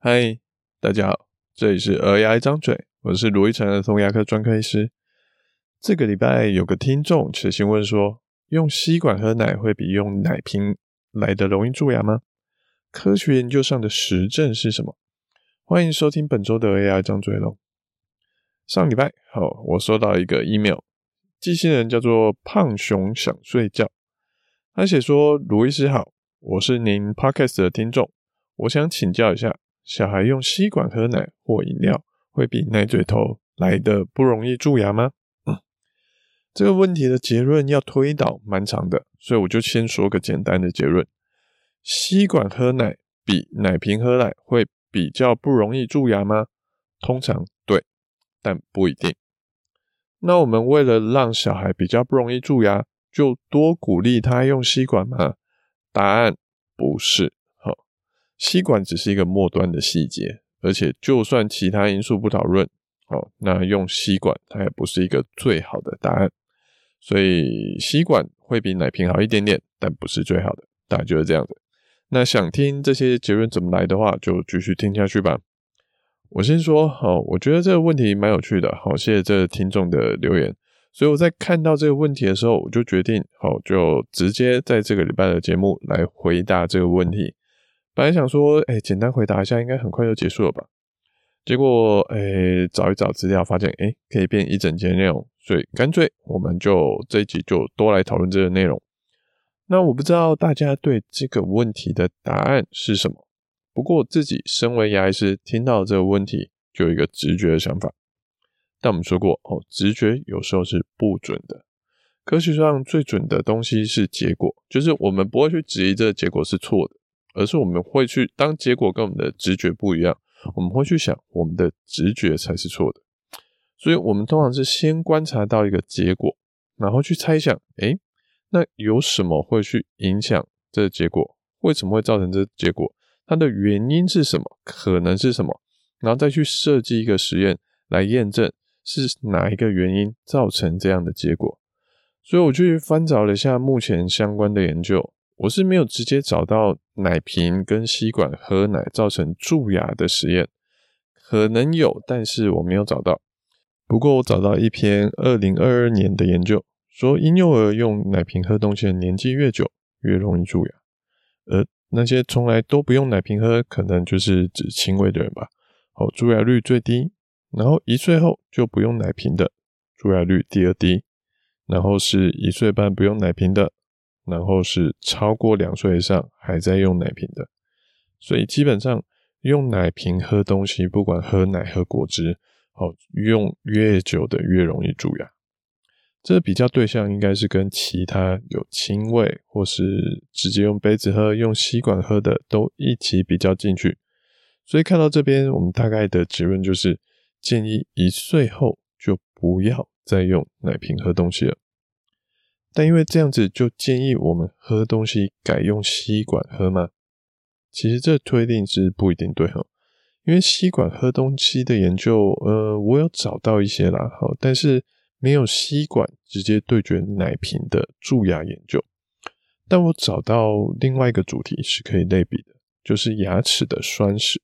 嗨，大家好，这里是儿牙一张嘴，我是卢一成儿童牙科专科医师。这个礼拜有个听众写信问说，用吸管喝奶会比用奶瓶来的容易蛀牙吗？科学研究上的实证是什么？欢迎收听本周的 AI 张嘴喽。上礼拜，好，我收到一个 email，寄信人叫做胖熊想睡觉，他写说：卢医师好，我是您 podcast 的听众，我想请教一下。小孩用吸管喝奶或饮料，会比奶嘴头来的不容易蛀牙吗？这个问题的结论要推导蛮长的，所以我就先说个简单的结论：吸管喝奶比奶瓶喝奶会比较不容易蛀牙吗？通常对，但不一定。那我们为了让小孩比较不容易蛀牙，就多鼓励他用吸管吗？答案不是。吸管只是一个末端的细节，而且就算其他因素不讨论，哦，那用吸管它也不是一个最好的答案。所以吸管会比奶瓶好一点点，但不是最好的，大概就是这样的。那想听这些结论怎么来的话，就继续听下去吧。我先说，好，我觉得这个问题蛮有趣的，好，谢谢这听众的留言。所以我在看到这个问题的时候，我就决定，好，就直接在这个礼拜的节目来回答这个问题。本来想说，哎、简单回答一下，应该很快就结束了吧？结果，哎、找一找资料，发现，哎、可以变一整节内容，所以干脆我们就这一集就多来讨论这个内容。那我不知道大家对这个问题的答案是什么，不过自己身为牙医师，听到这个问题就有一个直觉的想法。但我们说过，哦，直觉有时候是不准的。科学上最准的东西是结果，就是我们不会去质疑这个结果是错的。而是我们会去，当结果跟我们的直觉不一样，我们会去想我们的直觉才是错的。所以，我们通常是先观察到一个结果，然后去猜想，诶，那有什么会去影响这结果？为什么会造成这结果？它的原因是什么？可能是什么？然后再去设计一个实验来验证是哪一个原因造成这样的结果。所以，我去翻找了一下目前相关的研究。我是没有直接找到奶瓶跟吸管喝奶造成蛀牙的实验，可能有，但是我没有找到。不过我找到一篇二零二二年的研究，说婴幼儿用奶瓶喝东西的年纪越久，越容易蛀牙。而那些从来都不用奶瓶喝，可能就是指轻微的人吧。好，蛀牙率最低。然后一岁后就不用奶瓶的，蛀牙率第二低。然后是一岁半不用奶瓶的。然后是超过两岁以上还在用奶瓶的，所以基本上用奶瓶喝东西，不管喝奶喝果汁，哦，用越久的越容易蛀牙。这个比较对象应该是跟其他有亲喂或是直接用杯子喝、用吸管喝的都一起比较进去。所以看到这边，我们大概的结论就是建议一岁后就不要再用奶瓶喝东西了。但因为这样子，就建议我们喝东西改用吸管喝吗？其实这推定是不一定对哈，因为吸管喝东西的研究，呃，我有找到一些啦，好，但是没有吸管直接对决奶瓶的蛀牙研究。但我找到另外一个主题是可以类比的，就是牙齿的酸蚀。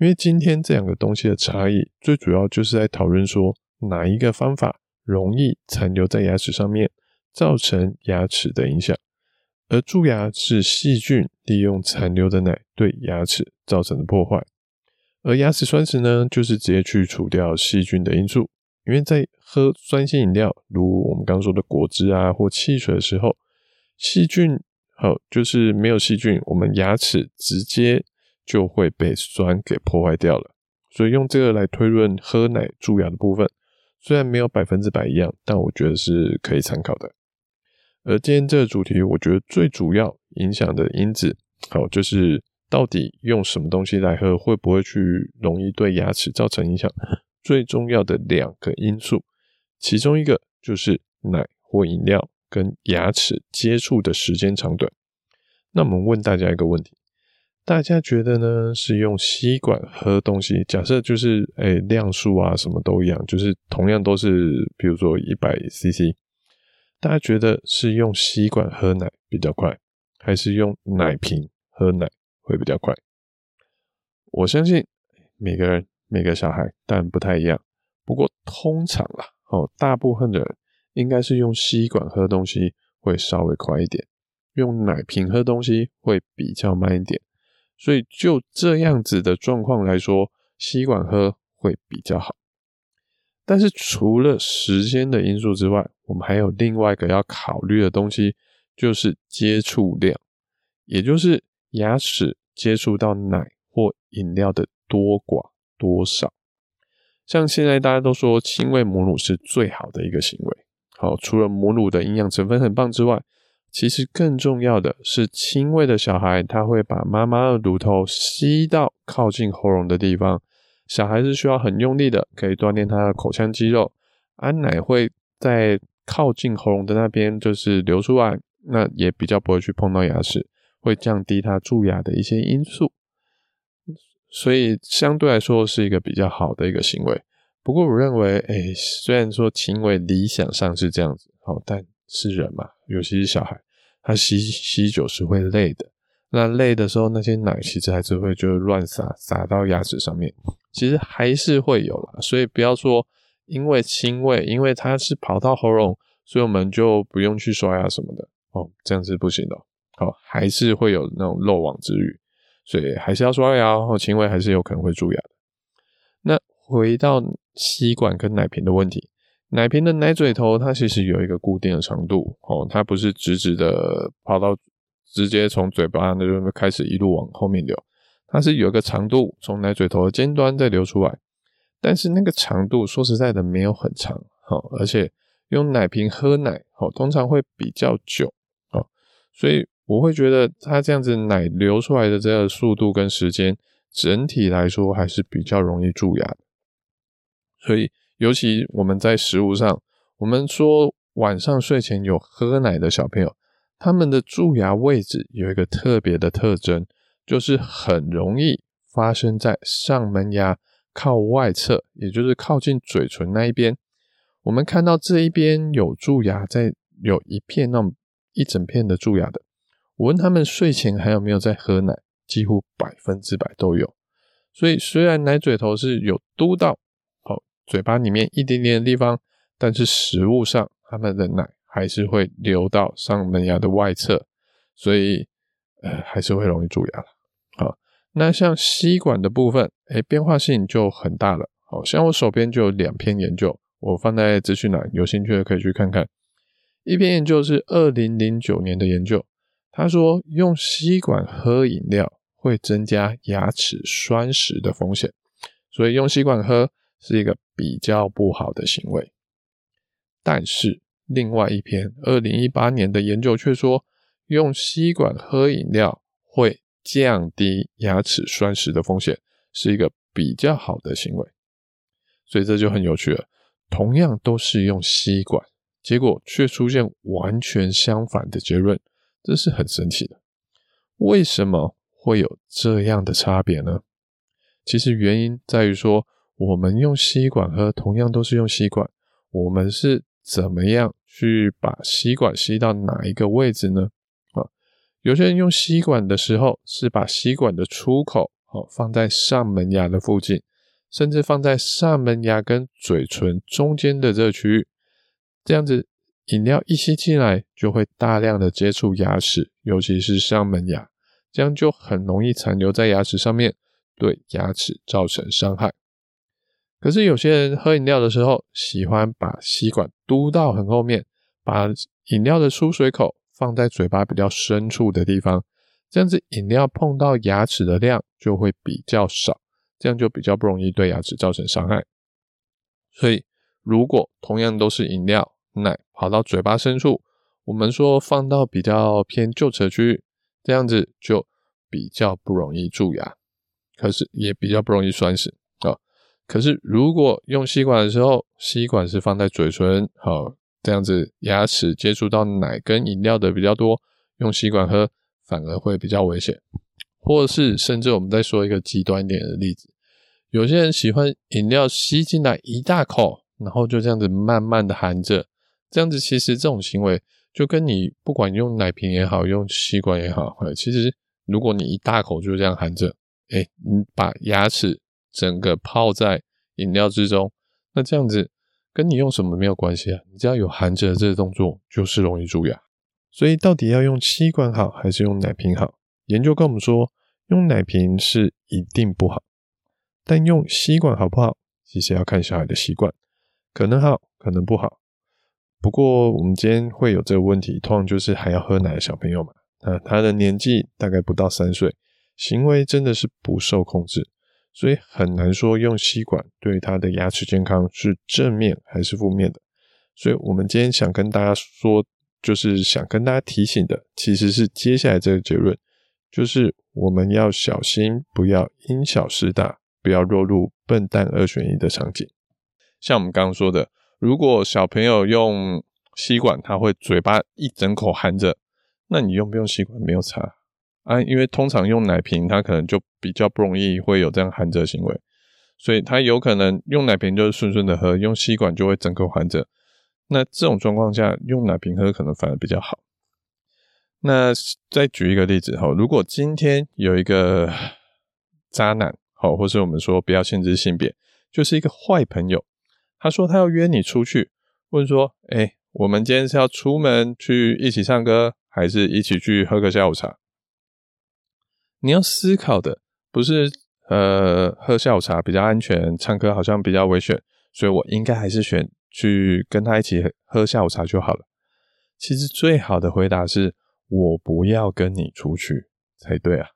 因为今天这两个东西的差异，最主要就是在讨论说哪一个方法容易残留在牙齿上面。造成牙齿的影响，而蛀牙是细菌利用残留的奶对牙齿造成的破坏，而牙齿酸蚀呢，就是直接去除掉细菌的因素。因为在喝酸性饮料，如我们刚刚说的果汁啊或汽水的时候，细菌好就是没有细菌，我们牙齿直接就会被酸给破坏掉了。所以用这个来推论喝奶蛀牙的部分，虽然没有百分之百一样，但我觉得是可以参考的。而今天这个主题，我觉得最主要影响的因子，好，就是到底用什么东西来喝，会不会去容易对牙齿造成影响？最重要的两个因素，其中一个就是奶或饮料跟牙齿接触的时间长短。那我们问大家一个问题，大家觉得呢？是用吸管喝东西，假设就是诶、量数啊什么都一样，就是同样都是，比如说一百 CC。大家觉得是用吸管喝奶比较快，还是用奶瓶喝奶会比较快？我相信每个人每个小孩但不太一样，不过通常啦，哦，大部分的人应该是用吸管喝东西会稍微快一点，用奶瓶喝东西会比较慢一点。所以就这样子的状况来说，吸管喝会比较好。但是除了时间的因素之外，我们还有另外一个要考虑的东西，就是接触量，也就是牙齿接触到奶或饮料的多寡多少。像现在大家都说亲喂母乳是最好的一个行为，好，除了母乳的营养成分很棒之外，其实更重要的是亲喂的小孩，他会把妈妈的乳头吸到靠近喉咙的地方。小孩是需要很用力的，可以锻炼他的口腔肌肉，安奶会在靠近喉咙的那边就是流出来，那也比较不会去碰到牙齿，会降低他蛀牙的一些因素，所以相对来说是一个比较好的一个行为。不过我认为，哎、虽然说行为理想上是这样子，好，但是人嘛，尤其是小孩，他吸吸久是会累的。那累的时候，那些奶其实还是会就乱洒洒到牙齿上面，其实还是会有啦。所以不要说因为亲喂，因为它是跑到喉咙，所以我们就不用去刷牙什么的哦，这样是不行的。好，还是会有那种漏网之鱼，所以还是要刷牙，然后亲喂还是有可能会蛀牙的。那回到吸管跟奶瓶的问题，奶瓶的奶嘴头它其实有一个固定的长度哦，它不是直直的跑到。直接从嘴巴那就开始一路往后面流，它是有一个长度，从奶嘴头的尖端再流出来，但是那个长度说实在的没有很长，而且用奶瓶喝奶，通常会比较久，哦所以我会觉得它这样子奶流出来的这个速度跟时间，整体来说还是比较容易蛀牙。所以尤其我们在食物上，我们说晚上睡前有喝奶的小朋友。他们的蛀牙位置有一个特别的特征，就是很容易发生在上门牙靠外侧，也就是靠近嘴唇那一边。我们看到这一边有蛀牙，在有一片那种一整片的蛀牙的。我问他们睡前还有没有在喝奶，几乎百分之百都有。所以虽然奶嘴头是有嘟到好嘴巴里面一点点的地方，但是食物上他们的奶。还是会流到上门牙的外侧，所以呃还是会容易蛀牙了。好，那像吸管的部分，哎，变化性就很大了。好，像我手边就有两篇研究，我放在资讯栏，有兴趣的可以去看看。一篇研究是二零零九年的研究，他说用吸管喝饮料会增加牙齿栓蚀的风险，所以用吸管喝是一个比较不好的行为。但是另外一篇二零一八年的研究却说，用吸管喝饮料会降低牙齿栓蚀的风险，是一个比较好的行为。所以这就很有趣了，同样都是用吸管，结果却出现完全相反的结论，这是很神奇的。为什么会有这样的差别呢？其实原因在于说，我们用吸管喝，同样都是用吸管，我们是。怎么样去把吸管吸到哪一个位置呢？啊，有些人用吸管的时候是把吸管的出口哦放在上门牙的附近，甚至放在上门牙跟嘴唇中间的这个区域，这样子饮料一吸进来就会大量的接触牙齿，尤其是上门牙，这样就很容易残留在牙齿上面，对牙齿造成伤害。可是有些人喝饮料的时候，喜欢把吸管嘟到很后面，把饮料的出水口放在嘴巴比较深处的地方，这样子饮料碰到牙齿的量就会比较少，这样就比较不容易对牙齿造成伤害。所以，如果同样都是饮料，奶跑到嘴巴深处，我们说放到比较偏旧齿区域，这样子就比较不容易蛀牙，可是也比较不容易酸死。可是，如果用吸管的时候，吸管是放在嘴唇，好，这样子牙齿接触到奶跟饮料的比较多，用吸管喝反而会比较危险。或是，甚至我们再说一个极端一点的例子，有些人喜欢饮料吸进来一大口，然后就这样子慢慢的含着，这样子其实这种行为就跟你不管用奶瓶也好，用吸管也好，其实如果你一大口就这样含着，哎，你把牙齿整个泡在饮料之中，那这样子跟你用什么没有关系啊？你只要有含着这个动作，就是容易蛀牙。所以到底要用吸管好还是用奶瓶好？研究跟我们说，用奶瓶是一定不好，但用吸管好不好？其实要看小孩的习惯，可能好，可能不好。不过我们今天会有这个问题，通常就是还要喝奶的小朋友嘛，啊，他的年纪大概不到三岁，行为真的是不受控制，所以很难说用吸管对他的牙齿健康是正面还是负面的。所以我们今天想跟大家说。就是想跟大家提醒的，其实是接下来这个结论，就是我们要小心，不要因小失大，不要落入笨蛋二选一的场景。像我们刚刚说的，如果小朋友用吸管，他会嘴巴一整口含着，那你用不用吸管没有差啊？因为通常用奶瓶，他可能就比较不容易会有这样含着行为，所以他有可能用奶瓶就是顺顺的喝，用吸管就会整口含着。那这种状况下，用奶瓶喝可能反而比较好。那再举一个例子哈，如果今天有一个渣男，好，或是我们说不要限制性别，就是一个坏朋友，他说他要约你出去，问说，哎，我们今天是要出门去一起唱歌，还是一起去喝个下午茶？你要思考的不是呃喝下午茶比较安全，唱歌好像比较危险，所以我应该还是选。去跟他一起喝下午茶就好了。其实最好的回答是我不要跟你出去才对啊。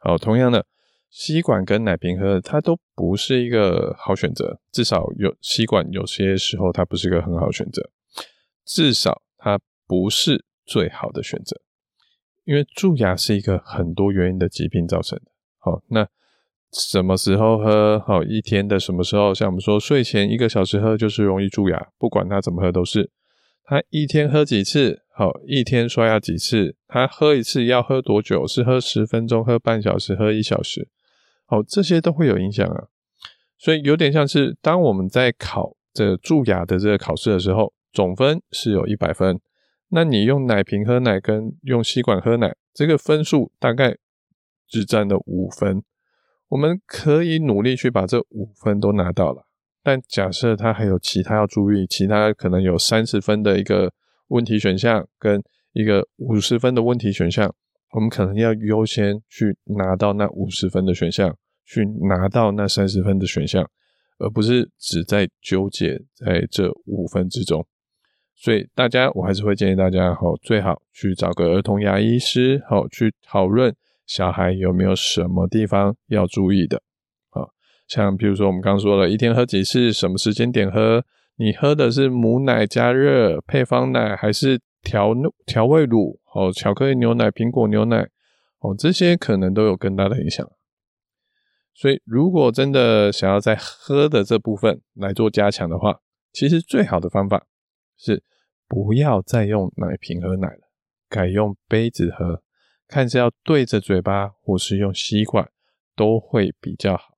好，同样的，吸管跟奶瓶喝，它都不是一个好选择。至少有吸管，有些时候它不是一个很好选择。至少它不是最好的选择，因为蛀牙是一个很多原因的疾病造成的。好，那。什么时候喝？好，一天的什么时候？像我们说，睡前一个小时喝就是容易蛀牙，不管他怎么喝都是。他一天喝几次？好，一天刷牙几次？他喝一次要喝多久？是喝十分钟、喝半小时、喝一小时？好，这些都会有影响啊。所以有点像是当我们在考这蛀牙的这个考试的时候，总分是有一百分。那你用奶瓶喝奶跟用吸管喝奶，这个分数大概只占了五分。我们可以努力去把这五分都拿到了，但假设他还有其他要注意，其他可能有三十分的一个问题选项跟一个五十分的问题选项，我们可能要优先去拿到那五十分的选项，去拿到那三十分的选项，而不是只在纠结在这五分之中。所以大家，我还是会建议大家，好，最好去找个儿童牙医师，好，去讨论。小孩有没有什么地方要注意的？啊，像比如说我们刚刚说了，一天喝几次，什么时间点喝？你喝的是母奶加热配方奶，还是调调味乳？哦，巧克力牛奶、苹果牛奶，哦，这些可能都有更大的影响。所以，如果真的想要在喝的这部分来做加强的话，其实最好的方法是不要再用奶瓶喝奶了，改用杯子喝。看是要对着嘴巴，或是用吸管，都会比较好。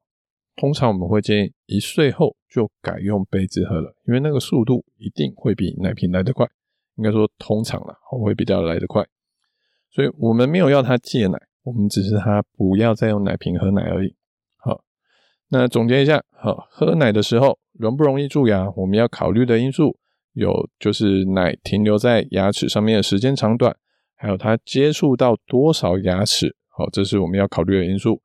通常我们会建议一岁后就改用杯子喝了，因为那个速度一定会比奶瓶来得快。应该说通常啦，会比较来得快。所以我们没有要他戒奶，我们只是他不要再用奶瓶喝奶而已。好，那总结一下，好，喝奶的时候容不容易蛀牙？我们要考虑的因素有，就是奶停留在牙齿上面的时间长短。还有它接触到多少牙齿，好，这是我们要考虑的因素。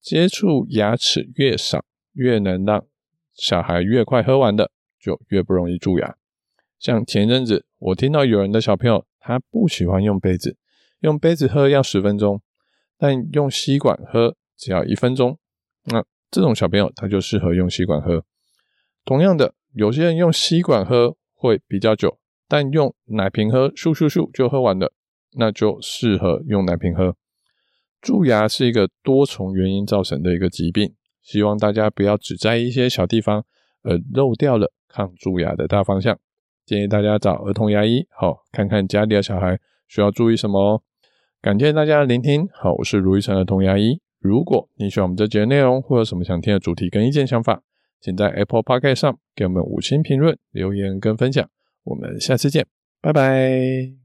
接触牙齿越少，越能让小孩越快喝完的，就越不容易蛀牙。像前阵子，我听到有人的小朋友他不喜欢用杯子，用杯子喝要十分钟，但用吸管喝只要一分钟。那这种小朋友他就适合用吸管喝。同样的，有些人用吸管喝会比较久，但用奶瓶喝，咻咻咻就喝完了。那就适合用奶瓶喝。蛀牙是一个多重原因造成的一个疾病，希望大家不要只在一些小地方，而漏掉了抗蛀牙的大方向。建议大家找儿童牙医，好，看看家里的小孩需要注意什么哦。感谢大家的聆听，好，我是卢医生儿童牙医。如果你喜欢我们这节内容，或有什么想听的主题跟意见想法，请在 Apple p o c k e t 上给我们五星评论、留言跟分享。我们下次见，拜拜。